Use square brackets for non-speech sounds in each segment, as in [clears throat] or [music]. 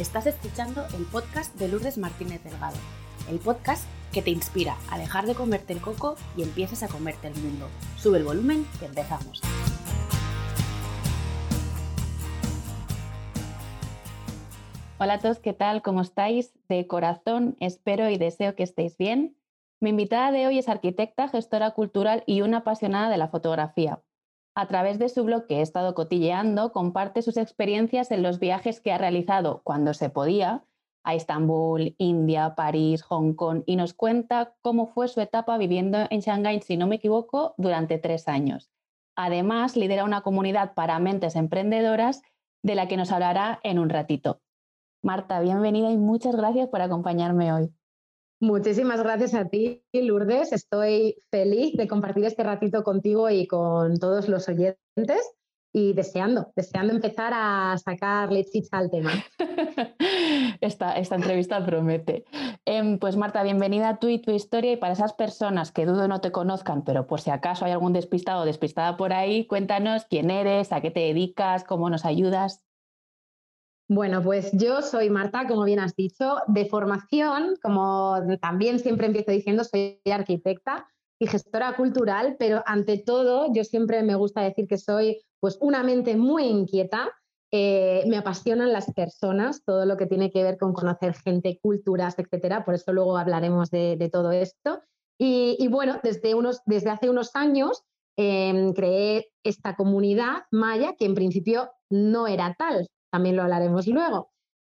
Estás escuchando el podcast de Lourdes Martínez Delgado, el podcast que te inspira a dejar de comerte el coco y empieces a comerte el mundo. Sube el volumen que empezamos. Hola a todos, ¿qué tal? ¿Cómo estáis? De corazón espero y deseo que estéis bien. Mi invitada de hoy es arquitecta, gestora cultural y una apasionada de la fotografía. A través de su blog que he estado cotilleando, comparte sus experiencias en los viajes que ha realizado cuando se podía a Estambul, India, París, Hong Kong y nos cuenta cómo fue su etapa viviendo en Shanghái, si no me equivoco, durante tres años. Además, lidera una comunidad para mentes emprendedoras de la que nos hablará en un ratito. Marta, bienvenida y muchas gracias por acompañarme hoy. Muchísimas gracias a ti, Lourdes. Estoy feliz de compartir este ratito contigo y con todos los oyentes y deseando, deseando empezar a sacarle chicha al tema. [laughs] esta, esta entrevista promete. Em, pues Marta, bienvenida a tú y tu historia y para esas personas que dudo no te conozcan, pero por si acaso hay algún despistado o despistada por ahí, cuéntanos quién eres, a qué te dedicas, cómo nos ayudas. Bueno, pues yo soy Marta, como bien has dicho, de formación, como también siempre empiezo diciendo, soy arquitecta y gestora cultural, pero ante todo yo siempre me gusta decir que soy pues una mente muy inquieta. Eh, me apasionan las personas, todo lo que tiene que ver con conocer gente, culturas, etcétera. Por eso luego hablaremos de, todo esto. Y, bueno, desde, unos, desde hace unos años em, creé esta comunidad maya que en principio no era tal también lo hablaremos luego.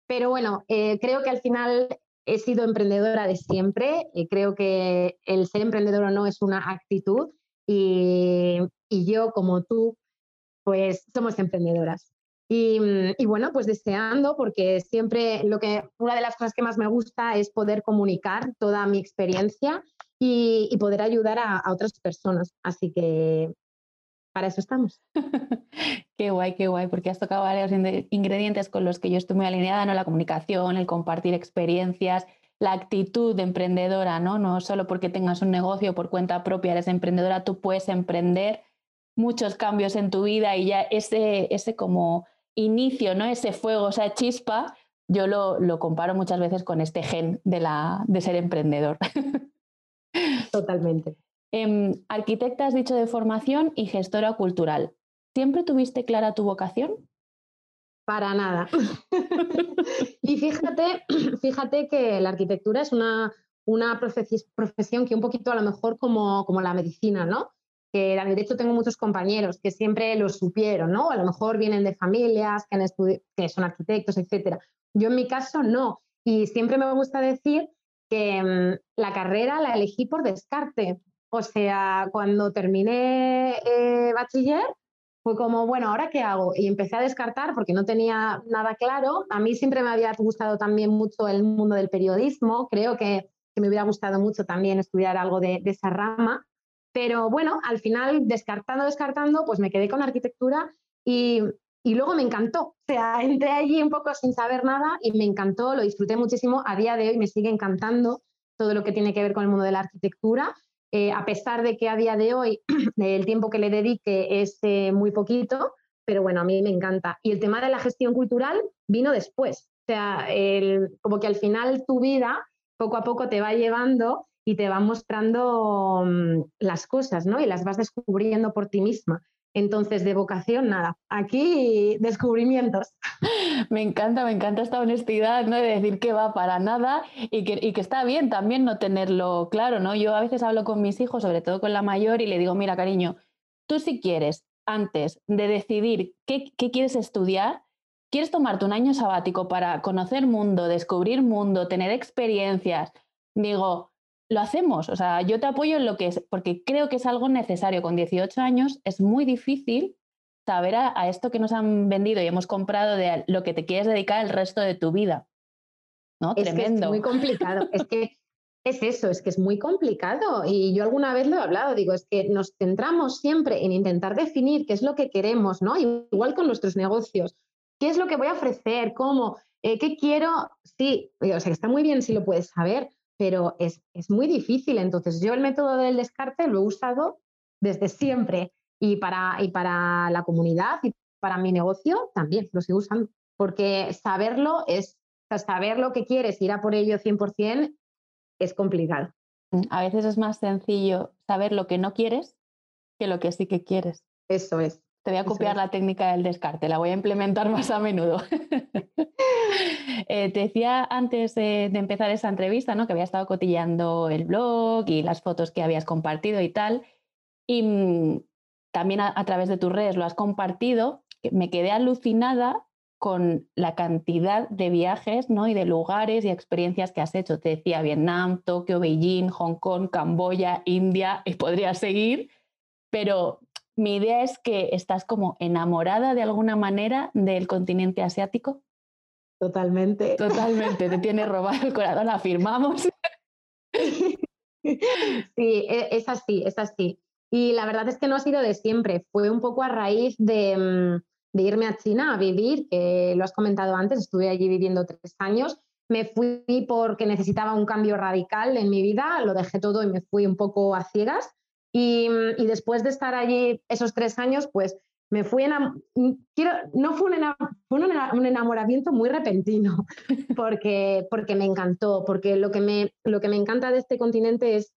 Pero bueno, eh, creo que al final he sido emprendedora de siempre, y creo que el ser emprendedor no es una actitud y, yo como tú, pues somos emprendedoras. Y, bueno, pues deseando, porque siempre lo que, una de las cosas que más me gusta es poder comunicar toda mi experiencia y, poder ayudar a, otras personas. Así que para eso estamos. [laughs] qué guay, qué guay, porque has tocado varios ingredientes con los que yo estoy muy alineada, ¿no? La comunicación, el compartir experiencias, la actitud de emprendedora, ¿no? No solo porque tengas un negocio por cuenta propia eres emprendedora, tú puedes emprender muchos cambios en tu vida y ya ese, ese como inicio, ¿no? Ese fuego, esa chispa, yo lo, lo comparo muchas veces con este gen de, la, de ser emprendedor. [laughs] Totalmente. Em, arquitecta has dicho de formación y gestora cultural. ¿Siempre tuviste clara tu vocación? Para nada. [laughs] y fíjate, fíjate que la arquitectura es una, una profesión que un poquito a lo mejor como, como la medicina, ¿no? Que de hecho tengo muchos compañeros que siempre lo supieron, ¿no? A lo mejor vienen de familias que, han que son arquitectos, etc. Yo en mi caso no. Y siempre me gusta decir que mm, la carrera la elegí por descarte. O sea, cuando terminé eh, bachiller, fue como, bueno, ¿ahora qué hago? Y empecé a descartar porque no tenía nada claro. A mí siempre me había gustado también mucho el mundo del periodismo. Creo que, me hubiera gustado mucho también estudiar algo de, esa rama. Pero bueno, al final, descartando, descartando, pues me quedé con arquitectura y, y luego me encantó. O sea, [laughs] entré allí un poco sin saber nada y me encantó, lo disfruté muchísimo. A día de hoy me sigue encantando todo lo que tiene que ver con el mundo de la arquitectura eh, a pesar de que a día de hoy [clears throat] el tiempo que le dedique es muy poquito, pero bueno, a mí me encanta. Y el tema de la gestión cultural vino después. O sea, como que al final tu vida poco a poco te va llevando y te va mostrando mm, las cosas, ¿no? Y las vas descubriendo por ti misma. Entonces, de vocación, nada. Aquí descubrimientos. [laughs] Me encanta, me encanta esta honestidad, ¿no? De decir que va para nada y que, está bien también no tenerlo claro, ¿no? Yo a veces hablo con mis hijos, sobre todo con la mayor, y le digo, mira, cariño, tú si quieres, antes de decidir qué, qué quieres estudiar, quieres tomarte un año sabático para conocer mundo, descubrir mundo, tener experiencias, digo, lo hacemos. O sea, yo te apoyo en lo que es, porque creo que es algo necesario. Con 18 años es muy difícil saber a, esto que nos han vendido y hemos comprado de lo que te quieres dedicar el resto de tu vida. ¿No? Es Tremendo. es muy complicado. es que es eso, es que es muy complicado. Y yo alguna vez lo he hablado, digo, es que nos centramos siempre en intentar definir qué es lo que queremos, ¿no? Igual con nuestros negocios. ¿Qué es lo que voy a ofrecer? ¿Cómo? Eh, ¿Qué quiero? Sí, o sea, que está muy bien si lo puedes saber, pero es, muy difícil. Entonces, yo el método del descarte lo he usado desde siempre y para, y para la comunidad y para mi negocio también lo sigo usando, porque saberlo es, saber lo que quieres, ir a por ello 100%, es complicado. Mm, a veces es más sencillo saber lo que no quieres que lo que sí que quieres. Eso es. Te voy a copiar la técnica del descarte, la voy a implementar [laughs] más a menudo. Eh, te decía antes de, empezar esa entrevista ¿no? que había estado cotillando el blog y las fotos que habías compartido y tal. Y mm, también a, través de tus redes lo has compartido. Me quedé alucinada con la cantidad de viajes ¿no? y de lugares y experiencias que has hecho. Te decía Vietnam, Tokio, Beijing, Hong Kong, Camboya, India, y podría seguir, pero mi idea es que estás como enamorada de alguna manera del continente asiático. Totalmente. Totalmente, te tiene robado el corazón, afirmamos. [laughs] Sí, e, es así, es así. Y la verdad es que no ha sido de siempre, fue un poco a raíz de, mm, de irme a China a vivir, que lo has comentado antes, estuve allí viviendo tres años. Me fui porque necesitaba un cambio radical en mi vida, lo dejé todo y me fui un poco a ciegas. Y, después de estar allí esos tres años, pues me fui quiero no fue, un, enamoramiento muy repentino [laughs] porque, porque me encantó porque lo que me, lo que me encanta de este continente es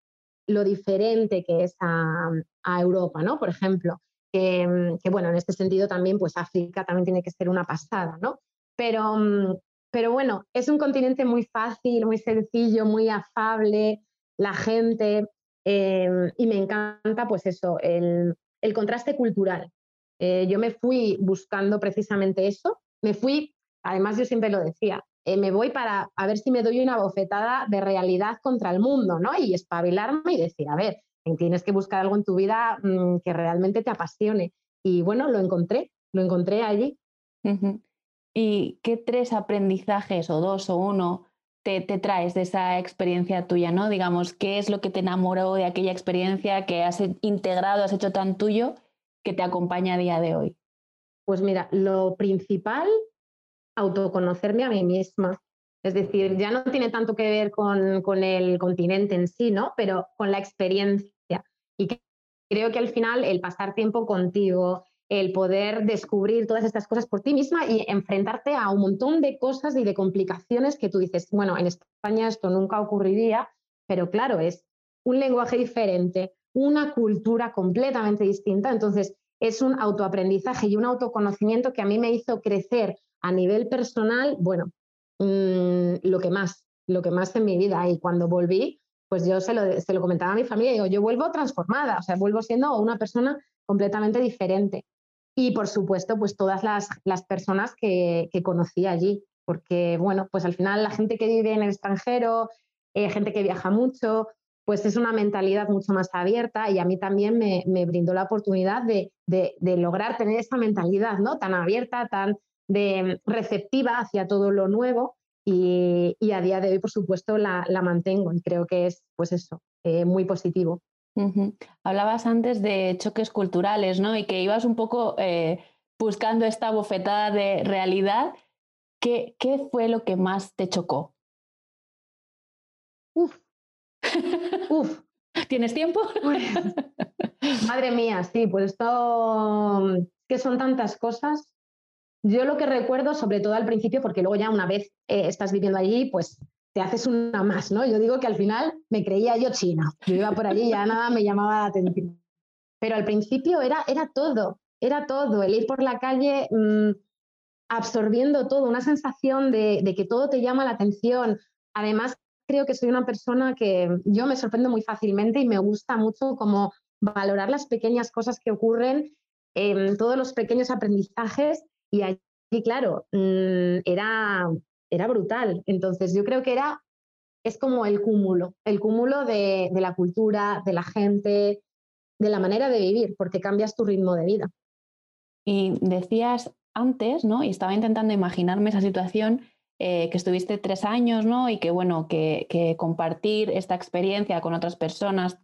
lo diferente que es a, a Europa no por ejemplo Mm, que, bueno, en este sentido también, pues África también tiene que ser una pasada, ¿no? Pero, mm, pero bueno, es un continente muy fácil, muy sencillo, muy afable, la gente, em, y me encanta pues eso, el, contraste cultural. Eh, yo me fui buscando precisamente eso, me fui, además yo siempre lo decía, eh, me voy para a ver si me doy una bofetada de realidad contra el mundo, ¿no? Y espabilarme y decir, a ver, tienes que buscar algo en tu vida mm, que realmente te apasione. Y bueno, lo encontré, lo encontré allí. ¿Y qué tres aprendizajes o dos o uno te, traes de esa experiencia tuya, ¿no? Digamos, ¿qué es lo que te enamoró de aquella experiencia que has integrado, has hecho tan tuyo que te acompaña a día de hoy? Pues mira, lo principal, autoconocerme a mí misma. Es decir, ya no tiene tanto que ver con, con, el continente en sí, ¿no? Pero con la experiencia. Y creo que al final el pasar tiempo contigo, el poder descubrir todas estas cosas por ti misma y enfrentarte a un montón de cosas y de complicaciones que tú dices, bueno, en España esto nunca ocurriría, pero claro, es un lenguaje diferente, una cultura completamente distinta, entonces es un autoaprendizaje y un autoconocimiento que a mí me hizo crecer a nivel personal, bueno, mm, lo que más, lo que más en mi vida. Y cuando volví, pues yo se lo, comentaba a mi familia digo, yo vuelvo transformada, o sea, vuelvo siendo una persona completamente diferente. Y por supuesto, pues todas las, personas que, conocí allí, porque bueno, pues al final la gente que vive en el extranjero, eh, gente que viaja mucho, pues es una mentalidad mucho más abierta y a mí también me, brindó la oportunidad de, lograr tener esa mentalidad ¿no? tan abierta, tan de, receptiva hacia todo lo nuevo y, a día de hoy, por supuesto, la, mantengo y creo que es, pues eso, eh, muy positivo. Hablabas antes de choques culturales, ¿no? Y que ibas un poco eh, buscando esta bofetada de realidad. ¿Qué, ¿Qué, fue lo que más te chocó? Uf. Uf. [laughs] ¿Tienes tiempo? madre mía, sí, pues esto, que son tantas cosas. Yo lo que recuerdo, sobre todo al principio, porque luego ya una vez eh, estás viviendo allí, pues te haces una más, ¿no? Yo digo que al final me creía yo china. Yo iba por allí y ya nada me llamaba la atención. Pero al principio era, era todo, era todo, el ir por la calle mm, absorbiendo todo, una sensación de, que todo te llama la atención. Además, creo que soy una persona que yo me sorprendo muy fácilmente y me gusta mucho como valorar las pequeñas cosas que ocurren, en todos los pequeños aprendizajes y allí, claro, mm, era, era brutal. Entonces yo creo que era, es como el cúmulo, el cúmulo de, la cultura, de la gente, de la manera de vivir, porque cambias tu ritmo de vida. Y decías antes, ¿no? Y estaba intentando imaginarme esa situación, eh, que estuviste tres años, ¿no? Y que, bueno, que, compartir esta experiencia con otras personas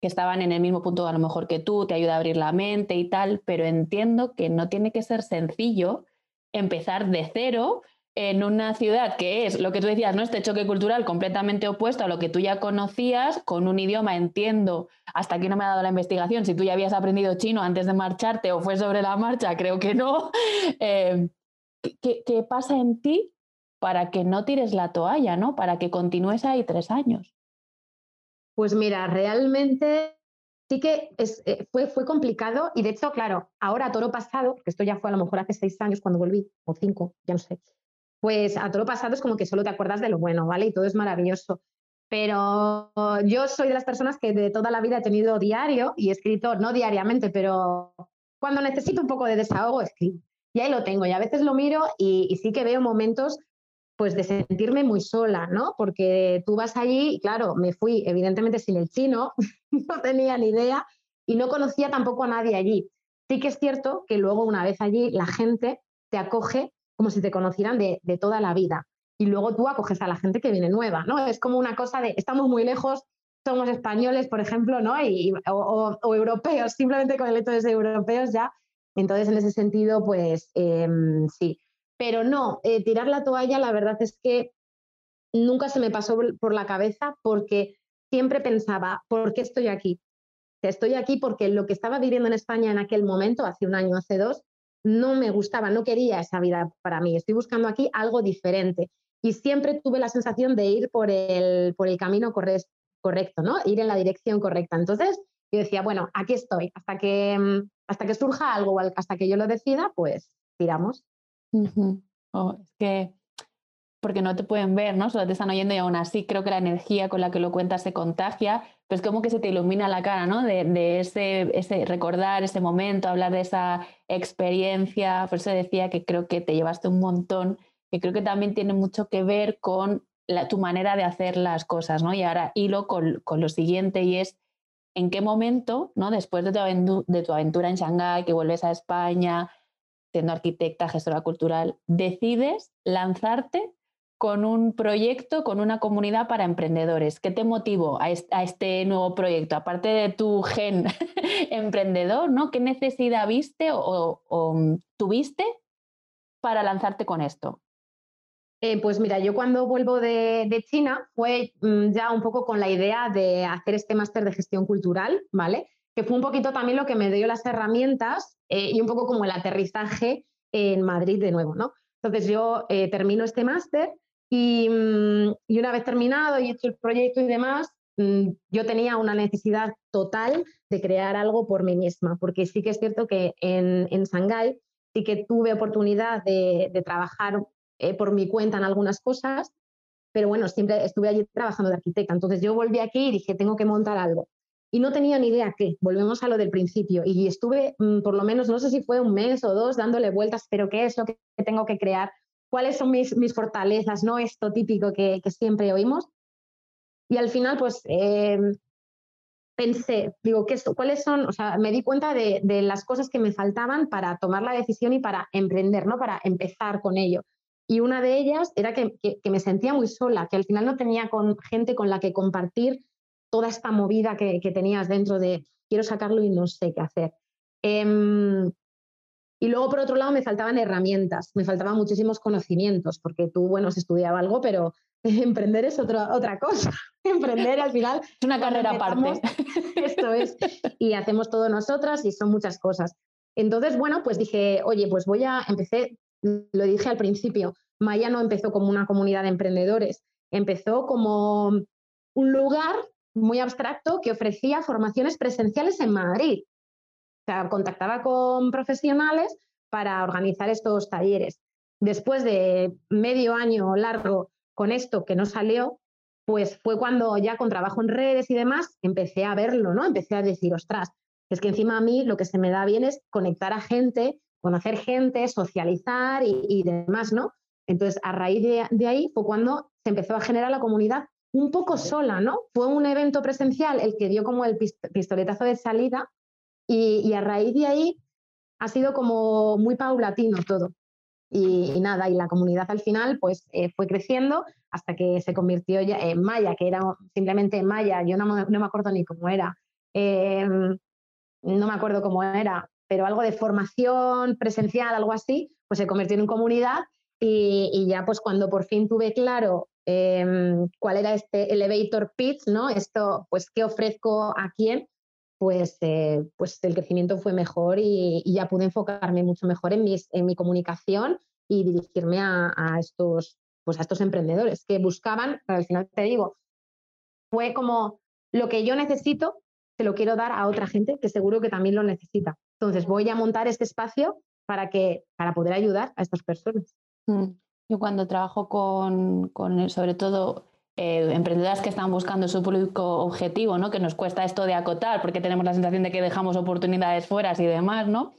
que estaban en el mismo punto a lo mejor que tú, te ayuda a abrir la mente y tal, pero entiendo que no tiene que ser sencillo empezar de cero en una ciudad que es lo que tú decías, ¿no? Este choque cultural completamente opuesto a lo que tú ya conocías, con un idioma, entiendo, hasta aquí no me ha dado la investigación, si tú ya habías aprendido chino antes de marcharte o fue sobre la marcha, creo que no. [laughs] Eh, ¿qué, ¿Qué pasa en ti para que no tires la toalla, ¿no? Para que continúes ahí tres años. Pues mira, realmente sí que eh, fue, fue complicado y de hecho, claro, ahora toro pasado, que esto ya fue a lo mejor hace seis años cuando volví, o cinco, ya no sé, pues a toro pasado es como que solo te acuerdas de lo bueno, ¿vale? Y todo es maravilloso. Pero yo soy de las personas que de toda la vida he tenido diario y he escrito, no diariamente, pero cuando necesito un poco de desahogo, escribo. Y ahí lo tengo. Y a veces lo miro y, sí que veo momentos pues de sentirme muy sola, ¿no? Porque tú vas allí claro, me fui evidentemente sin el chino, [laughs] no tenía ni idea y no conocía tampoco a nadie allí. Sí que es cierto que luego una vez allí la gente te acoge como si te conocieran de, de toda la vida y luego tú acoges a la gente que viene nueva, ¿no? Es como una cosa de, estamos muy lejos, somos españoles, por ejemplo, ¿no? Y, o, europeos, simplemente con el hecho de ser europeos ya. Entonces, en ese sentido, pues em, sí. Pero no, eh, tirar la toalla, la verdad es que nunca se me pasó por la cabeza porque siempre pensaba, ¿por qué estoy aquí? Estoy aquí porque lo que estaba viviendo en España en aquel momento, hace un año, hace dos, no me gustaba, no quería esa vida para mí. Estoy buscando aquí algo diferente y siempre tuve la sensación de ir por el, por el camino correcto, ¿no? Ir en la dirección correcta. Entonces, yo decía, bueno, aquí estoy, hasta que, mm, hasta que surja algo o hasta que yo lo decida, pues tiramos. Oh, es que, porque no te pueden ver, ¿no? Solo te están oyendo y aún así creo que la energía con la que lo cuentas se contagia, pues como que se te ilumina la cara, ¿no? De, de ese, ese recordar ese momento, hablar de esa experiencia. Por eso decía que creo que te llevaste un montón que creo que también tiene mucho que ver con tu manera de hacer las cosas, ¿no? Y ahora hilo con, con, lo siguiente y es en qué momento, ¿no? Después de tu, de tu aventura en Shanghái, que vuelves a España, siendo arquitecta, gestora cultural, decides lanzarte con un proyecto, con una comunidad para emprendedores. ¿Qué te motivó a este, nuevo proyecto? Aparte de tu gen [laughs] emprendedor, ¿no? ¿Qué necesidad viste o, tuviste para lanzarte con esto? Eh, pues mira, yo cuando vuelvo de, China fue mm, ya un poco con la idea de hacer este máster de gestión cultural, ¿vale? Que fue un poquito también lo que me dio las herramientas eh, y un poco como el aterrizaje en Madrid de nuevo, ¿no? Entonces yo eh, termino este máster y, mm, y, una vez terminado y hecho el proyecto y demás, mm, yo tenía una necesidad total de crear algo por mí misma, porque sí que es cierto que en, en Shanghái sí que tuve oportunidad de, de trabajar eh, por mi cuenta en algunas cosas, pero bueno, siempre estuve allí trabajando de arquitecta. Entonces yo volví aquí y dije, tengo que montar algo. Y no tenía ni idea qué, volvemos a lo del principio. Y estuve mm, por lo menos, no sé si fue un mes o dos, dándole vueltas, pero qué es lo que tengo que crear, cuáles son mis, mis fortalezas, no esto típico que, que siempre oímos. Y al final, pues em, pensé, digo, ¿qué, ¿cuáles son? O sea, me di cuenta de, de, las cosas que me faltaban para tomar la decisión y para emprender, ¿no? Para empezar con ello. Y una de ellas era que, me sentía muy sola, que al final no tenía con, gente con la que compartir toda esta movida que, tenías dentro de quiero sacarlo y no sé qué hacer. Em, y luego, por otro lado, me faltaban herramientas, me faltaban muchísimos conocimientos, porque tú, bueno, se estudiaba algo, pero [laughs] emprender es otra, otra cosa. [laughs] emprender al final... Es una carrera aparte. [laughs] Esto es. Y hacemos todo nosotras y son muchas cosas. Entonces, bueno, pues dije, oye, pues voy a, empecé lo dije al principio, Maya no empezó como una comunidad de emprendedores, empezó como un lugar muy abstracto que ofrecía formaciones presenciales en Madrid. Sea, contactaba con profesionales para organizar estos talleres. Después de medio año largo con esto que no salió, pues fue cuando ya con trabajo en redes y demás empecé a verlo, ¿no? Empecé a decir, ostras, es que encima a mí lo que se me da bien es conectar a gente conocer gente, socializar y, demás, ¿no? Entonces, a raíz de, ahí fue cuando se empezó a generar la comunidad un poco sola, ¿no? Fue un evento presencial el que dio como el pistoletazo de salida y, a raíz de ahí ha sido como muy paulatino todo. Y, nada, y la comunidad al final pues eh, fue creciendo hasta que se convirtió ya en Maya, que era simplemente Maya, yo no, me acuerdo ni cómo era, em, no me acuerdo cómo era, pero algo de formación presencial, algo así, pues se convirtió en comunidad y, ya pues cuando por fin tuve claro em, cuál era este elevator pitch, ¿no? Esto, pues qué ofrezco a quién, pues, eh, pues el crecimiento fue mejor y, ya pude enfocarme mucho mejor en, mis, en mi comunicación y dirigirme a, estos pues a estos emprendedores que buscaban, al final te digo, fue como lo que yo necesito, se lo quiero dar a otra gente que seguro que también lo necesita. Entonces voy a montar este espacio para, que, para poder ayudar a estas personas. Mm. Yo cuando trabajo con, con sobre todo eh, emprendedoras que están buscando su público objetivo, ¿no? que nos cuesta esto de acotar porque tenemos la sensación de que dejamos oportunidades fuera y demás, ¿no?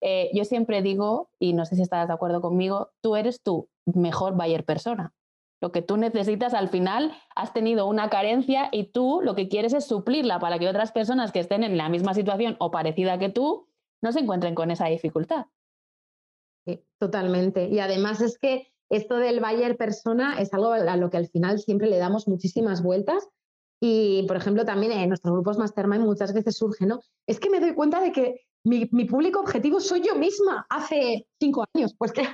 Eh, yo siempre digo, y no sé si estás de acuerdo conmigo, tú eres tu mejor buyer persona. Lo que tú necesitas al final, has tenido una carencia y tú lo que quieres es suplirla para que otras personas que estén en la misma situación o parecida que tú no se encuentren con esa dificultad. Sí, totalmente. Y además es que esto del buyer persona es algo a lo que al final siempre le damos muchísimas vueltas. Y, por ejemplo, también en nuestros grupos Mastermind muchas veces surge, ¿no? Es que me doy cuenta de que mi, público objetivo soy yo misma hace cinco años. Pues [laughs] que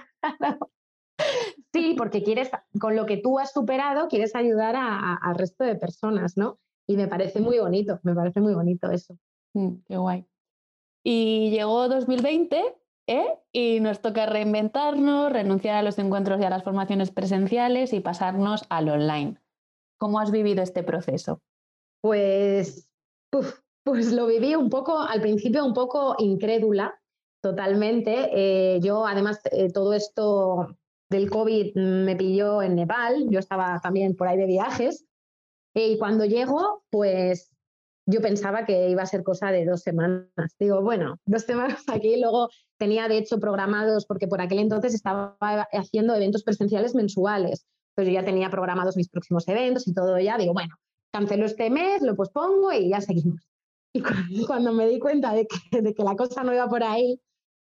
sí, porque quieres, con lo que tú has superado, quieres ayudar al resto de personas, ¿no? Y me parece muy bonito, me parece muy bonito eso. Mm, qué guay. Y llegó 2020 ¿eh? y nos toca reinventarnos, renunciar a los encuentros y a las formaciones presenciales y pasarnos al online. ¿Cómo has vivido este proceso? Pues, pues lo viví un poco, al principio un poco incrédula, totalmente. Eh, yo además eh, todo esto del COVID me pilló en Nepal, yo estaba también por ahí de viajes y cuando llego, pues yo pensaba que iba a ser cosa de dos semanas. Digo, bueno, dos semanas [laughs] aquí, luego tenía de hecho programados, porque por aquel entonces estaba haciendo eventos presenciales mensuales, pues yo ya tenía programados mis próximos eventos y todo ya, digo, bueno, cancelo este mes, lo pospongo y ya seguimos. Y [laughs] cuando me di cuenta de que, de que la cosa no iba por ahí,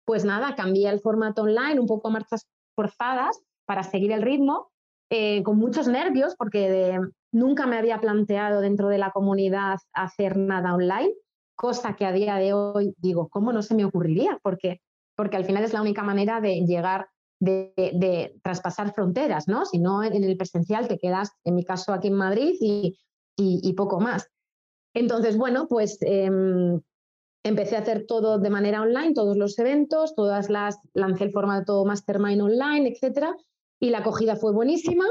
pues nada, cambié el formato online, un poco a marchas forzadas para seguir el ritmo, eh, con muchos nervios, porque de, Nunca me había planteado dentro de la comunidad hacer nada online, cosa que a día de hoy digo, ¿cómo no se me ocurriría? Porque, porque al final es la única manera de llegar, de, traspasar fronteras, ¿no? Si no, en el presencial te quedas, en mi caso, aquí en Madrid y, poco más. Entonces, bueno, pues em, empecé a hacer todo de manera online, todos los eventos, todas las, lancé el formato Mastermind online, etcétera, y la acogida fue buenísima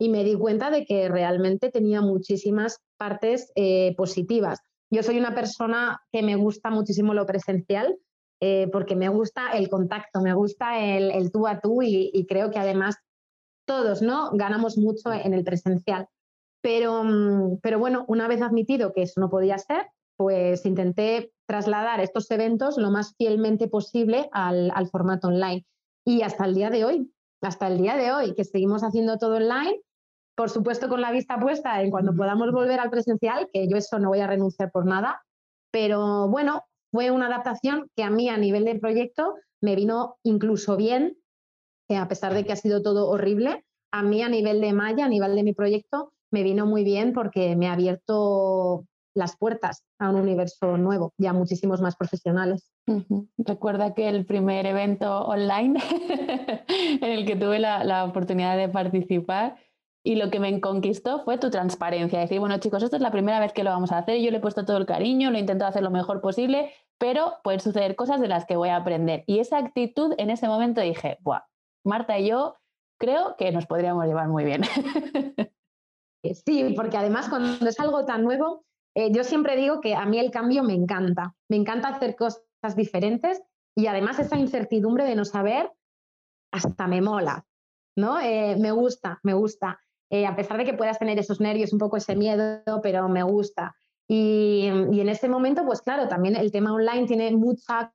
y me di cuenta de que realmente tenía muchísimas partes eh, positivas. Yo soy una persona que me gusta muchísimo lo presencial eh, porque me gusta el contacto, me gusta el, tú a tú y, creo que además todos ¿no? ganamos mucho en el presencial. Pero, mm, pero bueno, una vez admitido que eso no podía ser, pues intenté trasladar estos eventos lo más fielmente posible al, al formato online. Y hasta el día de hoy, hasta el día de hoy, que seguimos haciendo todo online, por supuesto con la vista puesta en cuando podamos volver al presencial, que yo eso no voy a renunciar por nada, pero bueno, fue una adaptación que a mí a nivel de proyecto me vino incluso bien, que a pesar de que ha sido todo horrible, a mí a nivel de Maya, a nivel de mi proyecto, me vino muy bien porque me ha abierto las puertas a un universo nuevo y a muchísimos más profesionales. Recuerda que el primer evento online [laughs] en el que tuve la oportunidad de participar, y lo que me conquistó fue tu transparencia. Decir, bueno, chicos, esto es la primera vez que lo vamos a hacer. Yo le he puesto todo el cariño, lo he intentado hacer lo mejor posible, pero pueden suceder cosas de las que voy a aprender. Y esa actitud en ese momento dije, Buah, Marta y yo creo que nos podríamos llevar muy bien. [laughs] Sí, porque además cuando es algo tan nuevo, eh, yo siempre digo que a mí el cambio me encanta. Me encanta hacer cosas diferentes y además esa incertidumbre de no saber hasta me mola, ¿no? Eh, me gusta, me gusta. Eh, a pesar de que puedas tener esos nervios, un poco ese miedo, pero me gusta. Y, en ese momento, pues claro, también el tema online tiene mucha,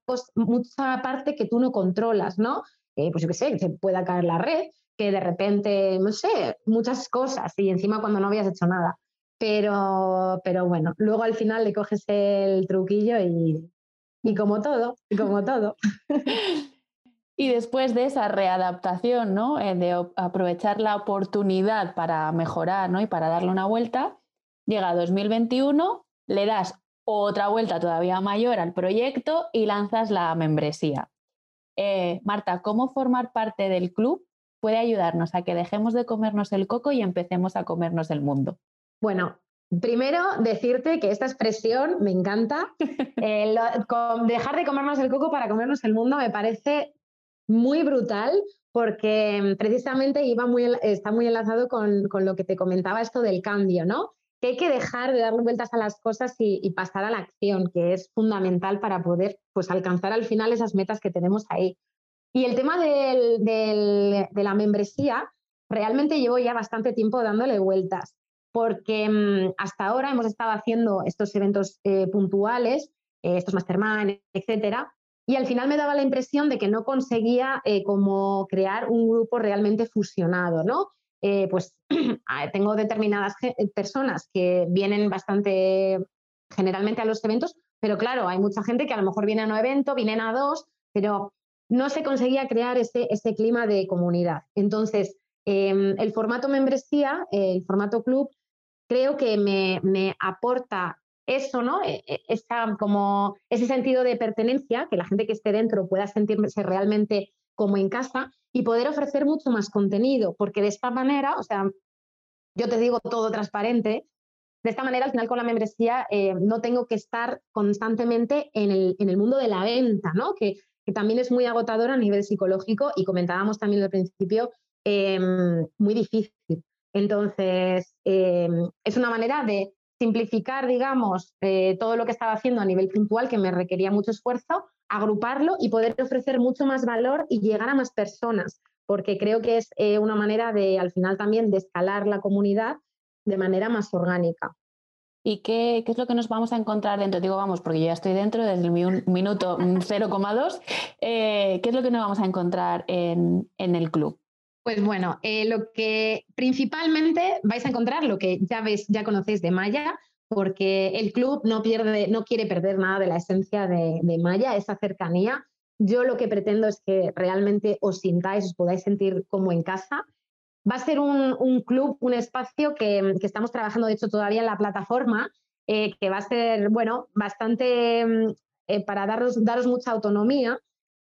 parte que tú no controlas, ¿no? Eh, pues yo qué sé, que se pueda caer la red, que de repente, no sé, muchas cosas y encima cuando no habías hecho nada. Pero, pero bueno, luego al final le coges el truquillo y, y como todo, como todo. [laughs] Y después de esa readaptación, ¿no? Eh, de aprovechar la oportunidad para mejorar ¿no? y para darle una vuelta, llega 2021, le das otra vuelta todavía mayor al proyecto y lanzas la membresía. Eh, Marta, ¿cómo formar parte del club puede ayudarnos a que dejemos de comernos el coco y empecemos a comernos el mundo? Bueno, Primero, decirte que esta expresión me encanta. [laughs] dejar de comernos el coco para comernos el mundo me parece muy brutal porque precisamente iba muy, está muy enlazado con, con, lo que te comentaba esto del cambio, ¿no? Que hay que dejar de darle vueltas a las cosas y, pasar a la acción, que es fundamental para poder pues, alcanzar al final esas metas que tenemos ahí. Y el tema del, de la membresía, realmente llevo ya bastante tiempo dándole vueltas, porque mm, hasta ahora hemos estado haciendo estos eventos eh, puntuales, eh, estos mastermind, etcétera, y al final me daba la impresión de que no conseguía eh, como crear un grupo realmente fusionado, ¿no? Eh, pues [clears throat] tengo determinadas personas que vienen bastante generalmente a los eventos, pero claro, hay mucha gente que a lo mejor viene a un evento, vienen a dos, pero no se conseguía crear ese, clima de comunidad. Entonces, em, el formato membresía, el formato club, creo que me, me aporta eso, ¿no? E, e, como ese sentido de pertenencia, que la gente que esté dentro pueda sentirse realmente como en casa y poder ofrecer mucho más contenido, porque de esta manera, o sea, yo te digo todo transparente, de esta manera al final con la membresía eh, no tengo que estar constantemente en el, en el mundo de la venta, ¿no? Que, también es muy agotador a nivel psicológico y comentábamos también al principio, em, muy difícil. Entonces, em, es una manera de simplificar, digamos, eh, todo lo que estaba haciendo a nivel puntual, que me requería mucho esfuerzo, agruparlo y poder ofrecer mucho más valor y llegar a más personas, porque creo que es eh, una manera de, al final también, de escalar la comunidad de manera más orgánica. ¿Y qué, qué, es lo que nos vamos a encontrar dentro? Digo, vamos, porque yo ya estoy dentro desde el minuto 0,2. Eh, ¿Qué es lo que nos vamos a encontrar en, en el club? Pues bueno, eh, lo que principalmente vais a encontrar, lo que ya veis, ya conocéis de Maya, porque el club no, pierde, no quiere perder nada de la esencia de, Maya, esa cercanía. Yo lo que pretendo es que realmente os sintáis, os podáis sentir como en casa. Va a ser un, club, un espacio que, estamos trabajando, de hecho, todavía en la plataforma, eh, que va a ser, bueno, bastante mm, eh, para daros, daros mucha autonomía,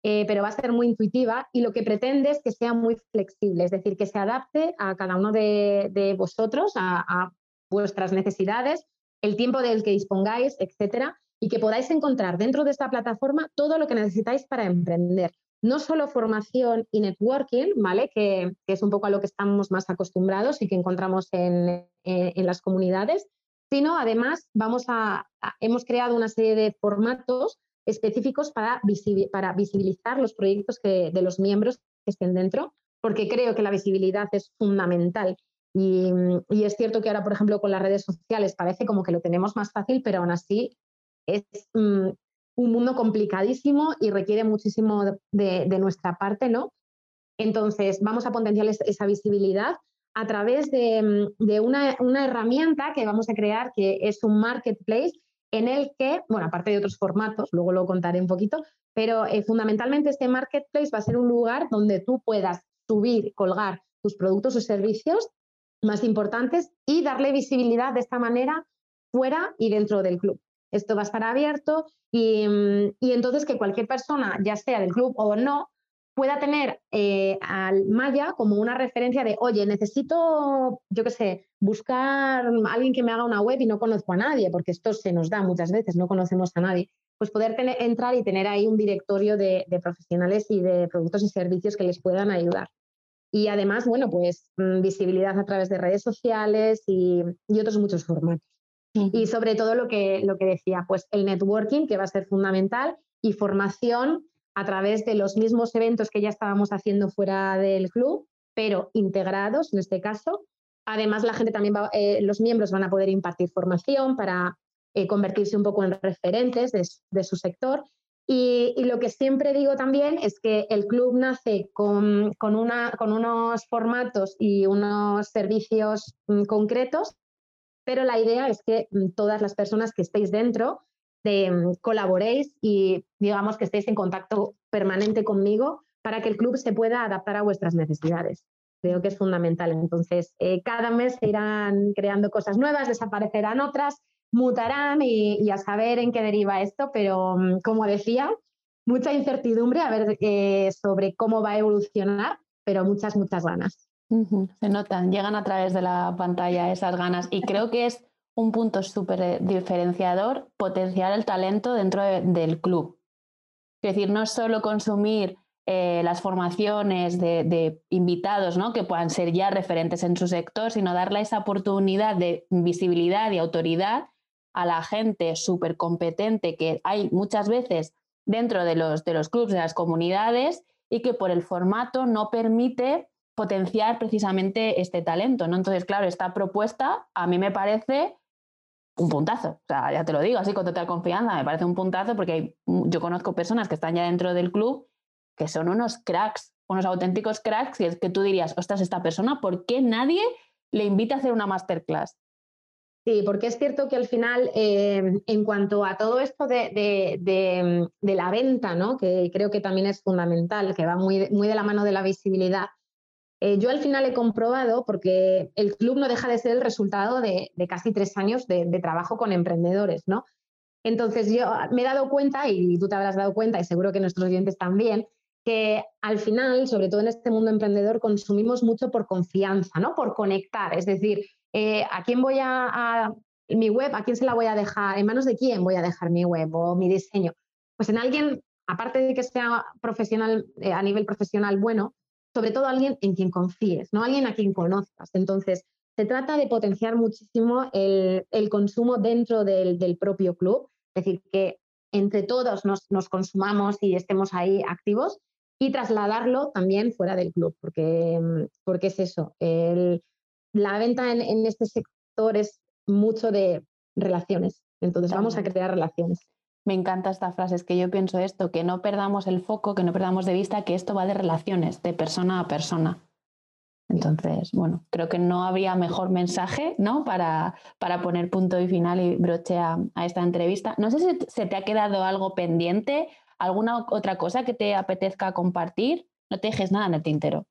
eh, pero va a ser muy intuitiva y lo que pretende es que sea muy flexible, es decir, que se adapte a cada uno de, vosotros, a, vuestras necesidades, el tiempo del que dispongáis, etcétera, y que podáis encontrar dentro de esta plataforma todo lo que necesitáis para emprender. No solo formación y networking, ¿vale? Que, es un poco a lo que estamos más acostumbrados y que encontramos en, las comunidades, sino además hemos creado una serie de formatos específicos para, para visibilizar los proyectos que, de los miembros que estén dentro, porque creo que la visibilidad es fundamental. Y, es cierto que ahora, por ejemplo, con las redes sociales parece como que lo tenemos más fácil, pero aún así es mm, un mundo complicadísimo y requiere muchísimo de, nuestra parte, ¿no? Entonces, vamos a potenciar esa visibilidad a través de, de una, una, herramienta que vamos a crear, que es un marketplace en el que, bueno, aparte de otros formatos, luego lo contaré un poquito, pero eh, fundamentalmente este marketplace va a ser un lugar donde tú puedas subir, colgar tus productos o servicios más importantes y darle visibilidad de esta manera fuera y dentro del club. Esto va a estar abierto y, mm, y entonces que cualquier persona, ya sea del club o no, pueda tener eh, al Maya como una referencia de, oye, necesito, yo qué sé, buscar a alguien que me haga una web y no conozco a nadie, porque esto se nos da muchas veces, no conocemos a nadie. Pues poder tener, entrar y tener ahí un directorio de, profesionales y de productos y servicios que les puedan ayudar. Y además, bueno, pues mm, visibilidad a través de redes sociales y, otros muchos formatos. Y sobre todo lo que, lo que decía, pues el networking, que va a ser fundamental, y formación a través de los mismos eventos que ya estábamos haciendo fuera del club, pero integrados en este caso. Además, la gente también va, eh, los miembros van a poder impartir formación para eh, convertirse un poco en referentes de, su sector. Y, lo que siempre digo también es que el club nace con, unos formatos y unos servicios mm, concretos, pero la idea es que mm, todas las personas que estéis dentro Mm, colaboréis y digamos que estéis en contacto permanente conmigo para que el club se pueda adaptar a vuestras necesidades. Creo que es fundamental. Entonces, eh, cada mes se irán creando cosas nuevas, desaparecerán otras, mutarán y, a saber en qué deriva esto, pero mm, como decía, mucha incertidumbre a ver eh, sobre cómo va a evolucionar, pero muchas, muchas ganas. Se notan, llegan a través de la pantalla esas ganas y creo que es un punto súper eh, diferenciador potenciar el talento dentro del club. Es decir, no solo consumir eh, las formaciones de, invitados ¿no? que puedan ser ya referentes en su sector, sino darle esa oportunidad de visibilidad y autoridad a la gente súper competente que hay muchas veces dentro de los, de los clubes, de las comunidades, y que por el formato no permite potenciar precisamente este talento. ¿no? Entonces, claro, esta propuesta a mí me parece un puntazo. O sea, ya te lo digo así con total confianza, me parece un puntazo porque yo conozco personas que están ya dentro del club que son unos cracks, unos auténticos cracks que, que tú dirías, ostras, esta persona, ¿por qué nadie le invita a hacer una masterclass? Sí, porque es cierto que al final, eh, en cuanto a todo esto de, la venta, ¿no? que creo que también es fundamental, que va muy, muy de la mano de la visibilidad, eh, yo al final he comprobado, porque el club no deja de ser el resultado de, casi tres años de, trabajo con emprendedores, ¿no? Entonces yo me he dado cuenta, y tú te habrás dado cuenta, y seguro que nuestros oyentes también, que al final, sobre todo en este mundo emprendedor, consumimos mucho por confianza, ¿no? Por conectar. Es decir, eh, ¿a quién voy a, mi web, a quién se la voy a dejar? ¿En manos de quién voy a dejar mi web o mi diseño? Pues en alguien, aparte de que sea profesional, eh, a nivel profesional bueno, sobre todo alguien en quien confíes, no alguien a quien conozcas. Entonces, se trata de potenciar muchísimo el, consumo dentro del, propio club, es decir, que entre todos nos, consumamos y estemos ahí activos y trasladarlo también fuera del club, porque, porque es eso, el, la venta en, este sector es mucho de relaciones. Entonces vamos a crear relaciones. Me encanta esta frase, es que yo pienso esto, que no perdamos el foco, que no perdamos de vista que esto va de relaciones, de persona a persona. Entonces, bueno, creo que no habría mejor mensaje ¿no? para, para poner punto y final y broche a, a, esta entrevista. No sé si se te ha quedado algo pendiente, alguna otra cosa que te apetezca compartir. No te dejes nada en el tintero.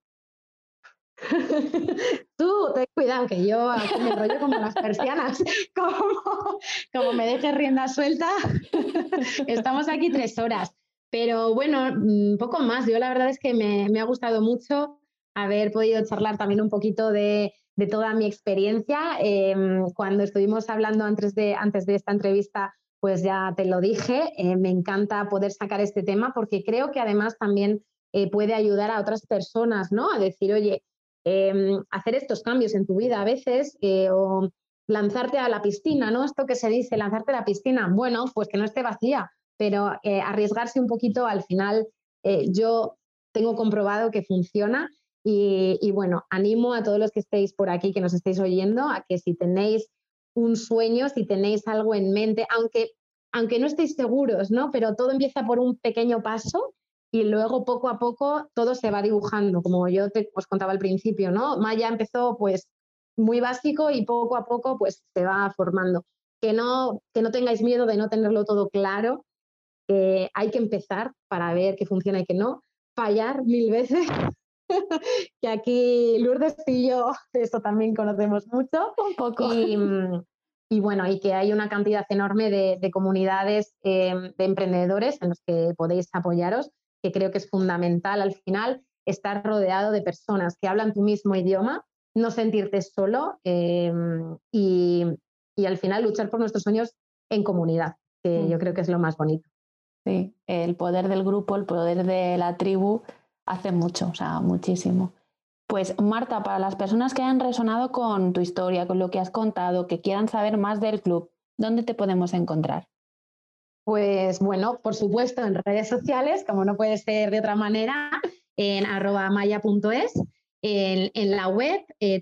[laughs] Tú, ten cuidado, que yo me rollo como las persianas, [laughs] como, como me dejes rienda suelta. [laughs] Estamos aquí tres horas. Pero bueno, mm, poco más. Yo la verdad es que me, ha gustado mucho haber podido charlar también un poquito de, toda mi experiencia. Em, cuando estuvimos hablando antes de, antes de esta entrevista, pues ya te lo dije, eh, me encanta poder sacar este tema porque creo que además también eh, puede ayudar a otras personas, ¿no? A decir, oye, Em, hacer estos cambios en tu vida a veces eh, o lanzarte a la piscina, ¿no? Esto que se dice, lanzarte a la piscina, bueno, pues que no esté vacía, pero eh, arriesgarse un poquito al final eh, yo tengo comprobado que funciona y, bueno, animo a todos los que estéis por aquí, que nos estéis oyendo, a que si tenéis un sueño, si tenéis algo en mente, aunque, aunque no estéis seguros, ¿no? Pero todo empieza por un pequeño paso y luego poco a poco todo se va dibujando, como yo te os contaba al principio, ¿no? Maya empezó pues muy básico y poco a poco pues se va formando. Que no, que no tengáis miedo de no tenerlo todo claro, hay que empezar para ver qué funciona y qué no, fallar mil veces, [laughs] que aquí Lourdes y yo [laughs] eso también conocemos mucho. Un poco. Y, bueno, y que hay una cantidad enorme de, comunidades eh, de emprendedores en los que podéis apoyaros que creo que es fundamental al final estar rodeado de personas que hablan tu mismo idioma, no sentirte solo em, y, al final luchar por nuestros sueños en comunidad, que yo creo que es lo más bonito. Sí, el poder del grupo, el poder de la tribu hace mucho, o sea, muchísimo. Pues Marta, para las personas que hayan resonado con tu historia, con lo que has contado, que quieran saber más del club, ¿dónde te podemos encontrar? Pues bueno, por supuesto, en redes sociales, como no puede ser de otra manera, en arroba maya.es, en, la web eh,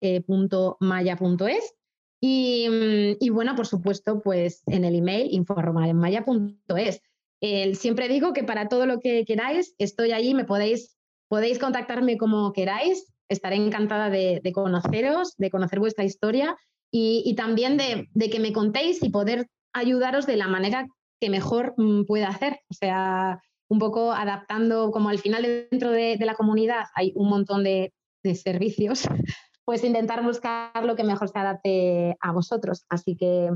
www.maya.es y, bueno, por supuesto, pues en el email informaremaya.es. siempre digo que para todo lo que queráis, estoy allí, me podéis, podéis contactarme como queráis, estaré encantada de, conoceros, de conocer vuestra historia y, también de, que me contéis y poder ayudaros de la manera que mejor mm, pueda hacer. O sea, un poco adaptando, como al final dentro de, la comunidad hay un montón de, servicios, [laughs] pues intentar buscar lo que mejor se adapte a vosotros. Así que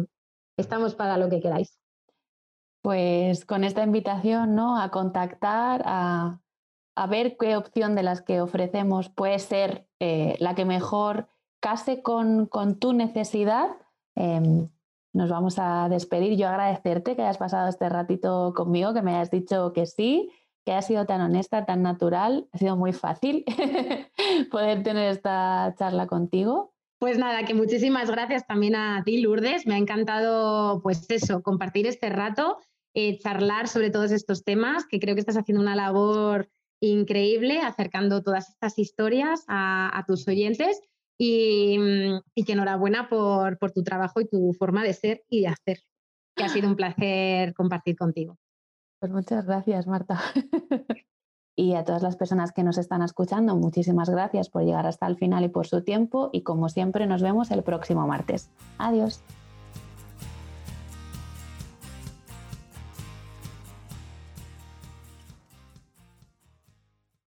estamos para lo que queráis. Pues con esta invitación ¿no? a contactar, a, ver qué opción de las que ofrecemos puede ser eh, la que mejor case con, tu necesidad. Em, nos vamos a despedir. Yo agradecerte que hayas pasado este ratito conmigo, que me hayas dicho que sí, que haya sido tan honesta, tan natural. Ha sido muy fácil [laughs] poder tener esta charla contigo. Pues nada, que muchísimas gracias también a ti, Lourdes. Me ha encantado, pues eso, compartir este rato, eh, charlar sobre todos estos temas, que creo que estás haciendo una labor increíble acercando todas estas historias a, tus oyentes y, que enhorabuena por, por tu trabajo y tu forma de ser y de hacer, que ha sido un placer compartir contigo. Pues muchas gracias, Marta. [laughs] y a todas las personas que nos están escuchando, muchísimas gracias por llegar hasta el final y por su tiempo y como siempre nos vemos el próximo martes. Adiós.